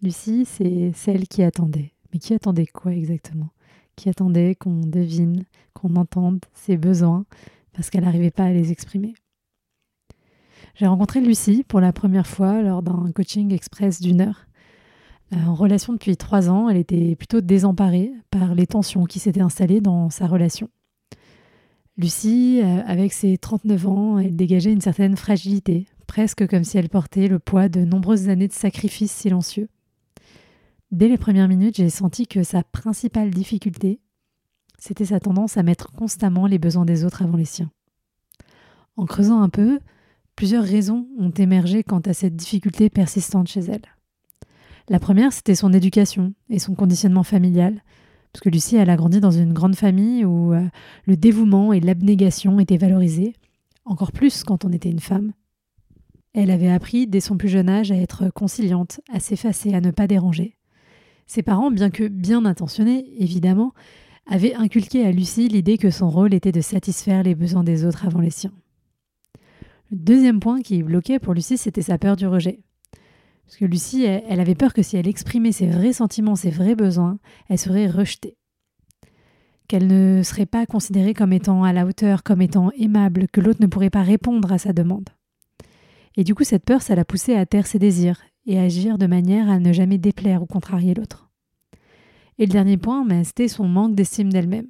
Lucie, c'est celle qui attendait. Mais qui attendait quoi exactement? Qui attendait qu'on devine, qu'on entende ses besoins, parce qu'elle n'arrivait pas à les exprimer? J'ai rencontré Lucie pour la première fois lors d'un coaching express d'une heure. Euh, en relation depuis trois ans, elle était plutôt désemparée par les tensions qui s'étaient installées dans sa relation. Lucie, euh, avec ses 39 ans, elle dégageait une certaine fragilité, presque comme si elle portait le poids de nombreuses années de sacrifices silencieux. Dès les premières minutes, j'ai senti que sa principale difficulté, c'était sa tendance à mettre constamment les besoins des autres avant les siens. En creusant un peu, plusieurs raisons ont émergé quant à cette difficulté persistante chez elle. La première, c'était son éducation et son conditionnement familial, parce que Lucie, elle a grandi dans une grande famille où euh, le dévouement et l'abnégation étaient valorisés, encore plus quand on était une femme. Elle avait appris dès son plus jeune âge à être conciliante, à s'effacer, à ne pas déranger. Ses parents, bien que bien intentionnés, évidemment, avaient inculqué à Lucie l'idée que son rôle était de satisfaire les besoins des autres avant les siens. Le deuxième point qui bloquait pour Lucie, c'était sa peur du rejet. Parce que Lucie, elle, avait peur que si elle exprimait ses vrais sentiments, ses vrais besoins, elle serait rejetée. Qu'elle ne serait pas considérée comme étant à la hauteur, comme étant aimable, que l'autre ne pourrait pas répondre à sa demande. Et du coup, cette peur, ça l'a poussée à taire ses désirs et agir de manière à ne jamais déplaire ou contrarier l'autre. Et le dernier point, ben, c'était son manque d'estime d'elle-même.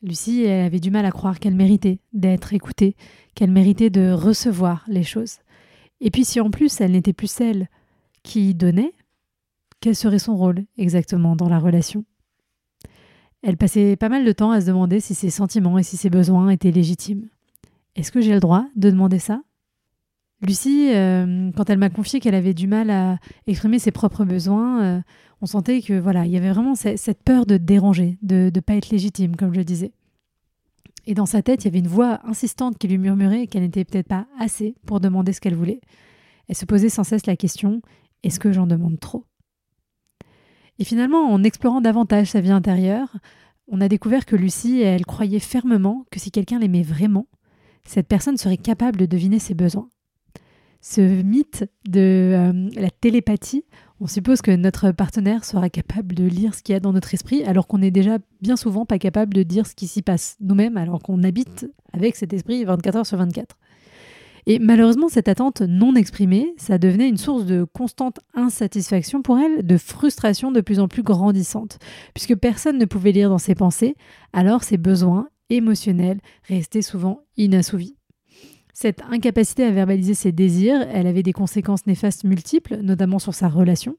Lucie, avait du mal à croire qu'elle méritait d'être écoutée, qu'elle méritait de recevoir les choses. Et puis si en plus elle n'était plus celle qui donnait, quel serait son rôle exactement dans la relation? Elle passait pas mal de temps à se demander si ses sentiments et si ses besoins étaient légitimes. Est-ce que j'ai le droit de demander ça? Lucie, euh, quand elle m'a confié qu'elle avait du mal à exprimer ses propres besoins, euh, on sentait que voilà, il y avait vraiment cette peur de déranger, de ne pas être légitime, comme je disais. Et dans sa tête, il y avait une voix insistante qui lui murmurait qu'elle n'était peut-être pas assez pour demander ce qu'elle voulait. Elle se posait sans cesse la question est-ce que j'en demande trop? Et finalement, en explorant davantage sa vie intérieure, on a découvert que Lucie, elle croyait fermement que si quelqu'un l'aimait vraiment, cette personne serait capable de deviner ses besoins ce mythe de euh, la télépathie. On suppose que notre partenaire sera capable de lire ce qu'il y a dans notre esprit, alors qu'on est déjà bien souvent pas capable de dire ce qui s'y passe nous-mêmes, alors qu'on habite avec cet esprit 24 heures sur 24. Et malheureusement, cette attente non exprimée, ça devenait une source de constante insatisfaction pour elle, de frustration de plus en plus grandissante, puisque personne ne pouvait lire dans ses pensées, alors ses besoins émotionnels restaient souvent inassouvis. Cette incapacité à verbaliser ses désirs, elle avait des conséquences néfastes multiples, notamment sur sa relation.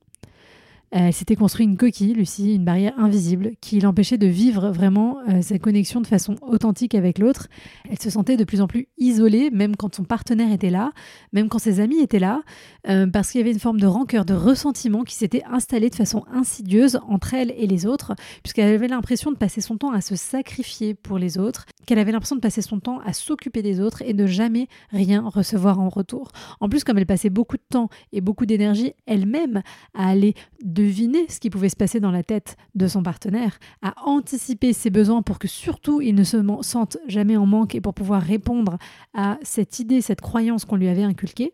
Elle s'était construit une coquille, Lucie, une barrière invisible, qui l'empêchait de vivre vraiment euh, sa connexion de façon authentique avec l'autre. Elle se sentait de plus en plus isolée, même quand son partenaire était là, même quand ses amis étaient là, euh, parce qu'il y avait une forme de rancœur, de ressentiment qui s'était installée de façon insidieuse entre elle et les autres, puisqu'elle avait l'impression de passer son temps à se sacrifier pour les autres, qu'elle avait l'impression de passer son temps à s'occuper des autres et de jamais rien recevoir en retour. En plus, comme elle passait beaucoup de temps et beaucoup d'énergie elle-même à aller de deviner ce qui pouvait se passer dans la tête de son partenaire, à anticiper ses besoins pour que surtout il ne se sente jamais en manque et pour pouvoir répondre à cette idée, cette croyance qu'on lui avait inculquée,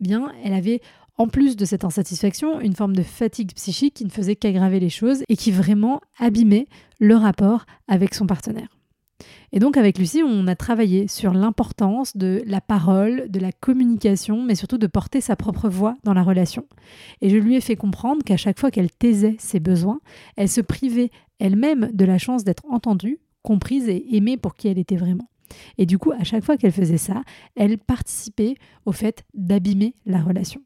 bien, elle avait en plus de cette insatisfaction, une forme de fatigue psychique qui ne faisait qu'aggraver les choses et qui vraiment abîmait le rapport avec son partenaire. Et donc avec Lucie, on a travaillé sur l'importance de la parole, de la communication, mais surtout de porter sa propre voix dans la relation. Et je lui ai fait comprendre qu'à chaque fois qu'elle taisait ses besoins, elle se privait elle-même de la chance d'être entendue, comprise et aimée pour qui elle était vraiment. Et du coup, à chaque fois qu'elle faisait ça, elle participait au fait d'abîmer la relation.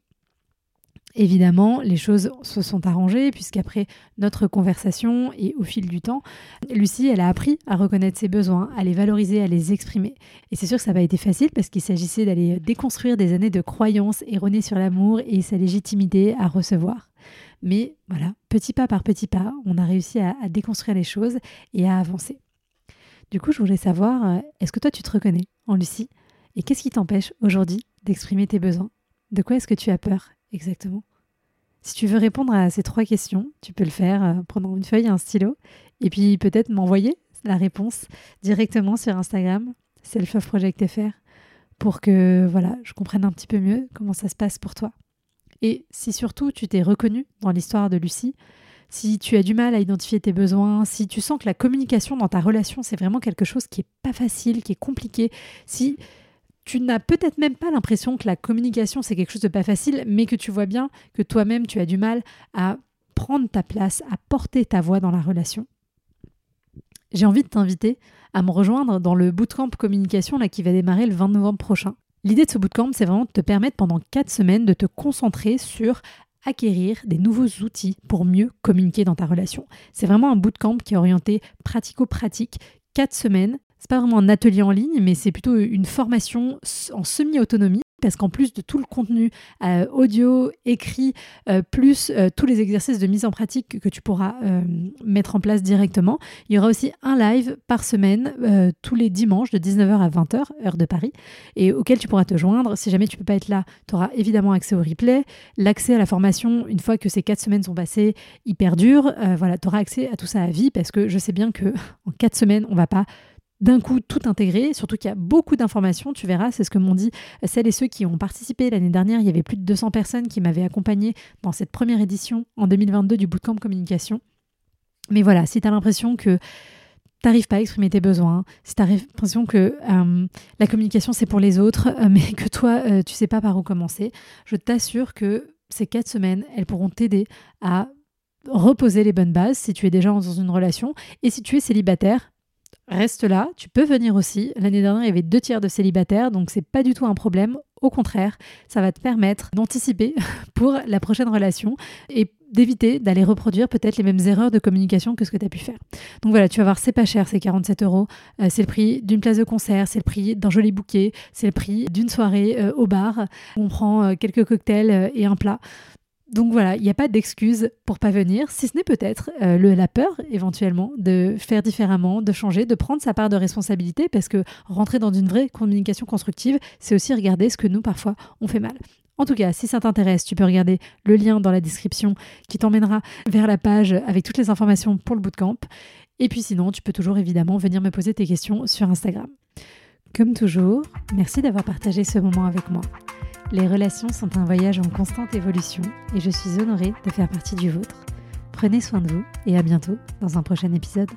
Évidemment, les choses se sont arrangées puisqu'après notre conversation et au fil du temps, Lucie, elle a appris à reconnaître ses besoins, à les valoriser, à les exprimer. Et c'est sûr que ça n'a pas été facile parce qu'il s'agissait d'aller déconstruire des années de croyances erronées sur l'amour et sa légitimité à recevoir. Mais voilà, petit pas par petit pas, on a réussi à, à déconstruire les choses et à avancer. Du coup, je voulais savoir, euh, est-ce que toi tu te reconnais en Lucie? Et qu'est-ce qui t'empêche aujourd'hui d'exprimer tes besoins? De quoi est-ce que tu as peur? Exactement Si tu veux répondre à ces trois questions, tu peux le faire en euh, prenant une feuille et un stylo, et puis peut-être m'envoyer la réponse directement sur Instagram, Self of Project FR, pour que voilà, je comprenne un petit peu mieux comment ça se passe pour toi. Et si surtout tu t'es reconnu dans l'histoire de Lucie, si tu as du mal à identifier tes besoins, si tu sens que la communication dans ta relation, c'est vraiment quelque chose qui est pas facile, qui est compliqué, si tu n'as peut-être même pas l'impression que la communication, c'est quelque chose de pas facile, mais que tu vois bien que toi-même, tu as du mal à prendre ta place, à porter ta voix dans la relation. J'ai envie de t'inviter à me rejoindre dans le bootcamp communication là, qui va démarrer le 20 novembre prochain. L'idée de ce bootcamp, c'est vraiment de te permettre pendant 4 semaines de te concentrer sur acquérir des nouveaux outils pour mieux communiquer dans ta relation. C'est vraiment un bootcamp qui est orienté pratico-pratique, 4 semaines. C'est pas vraiment un atelier en ligne, mais c'est plutôt une formation en semi-autonomie parce qu'en plus de tout le contenu euh, audio, écrit, euh, plus euh, tous les exercices de mise en pratique que tu pourras mettre en place directement, il y aura aussi un live par semaine tous les dimanches de 19h à 20h, heure de Paris, et auquel tu pourras te joindre. Si jamais tu peux pas être là, tu auras évidemment accès au replay, l'accès à la formation une fois que ces quatre semaines sont passées, hyper dur. voilà, tu auras accès à tout ça à vie parce que je sais bien que en quatre semaines, on va pas d'un coup tout intégré, surtout qu'il y a beaucoup d'informations, tu verras, c'est ce que m'ont dit celles et ceux qui ont participé l'année dernière, il y avait plus de 200 personnes qui m'avaient accompagné dans cette première édition en 2022 du Bootcamp Communication. Mais voilà, si tu as l'impression que tu n'arrives pas à exprimer tes besoins, si as l'impression que euh, la communication c'est pour les autres, euh, mais que toi euh, tu sais pas par où commencer, je t'assure que ces quatre semaines, elles pourront t'aider à reposer les bonnes bases si tu es déjà dans une relation et si tu es célibataire, reste là, tu peux venir aussi. L'année dernière, il y avait deux tiers de célibataires, donc c'est pas du tout un problème. Au contraire, ça va te permettre d'anticiper pour la prochaine relation et d'éviter d'aller reproduire peut-être les mêmes erreurs de communication que ce que tu as pu faire. Donc voilà, tu vas voir, c'est pas cher, c'est 47 euros. Euh, c'est le prix d'une place de concert, c'est le prix d'un joli bouquet, c'est le prix d'une soirée euh, au bar. On prend euh, quelques cocktails et un plat. Donc voilà, il n'y a pas d'excuse pour pas venir, si ce n'est peut-être euh, la peur éventuellement de faire différemment, de changer, de prendre sa part de responsabilité, parce que rentrer dans une vraie communication constructive, c'est aussi regarder ce que nous parfois on fait mal. En tout cas, si ça t'intéresse, tu peux regarder le lien dans la description qui t'emmènera vers la page avec toutes les informations pour le bootcamp. Et puis sinon, tu peux toujours évidemment venir me poser tes questions sur Instagram. Comme toujours, merci d'avoir partagé ce moment avec moi. Les relations sont un voyage en constante évolution et je suis honorée de faire partie du vôtre. Prenez soin de vous et à bientôt dans un prochain épisode.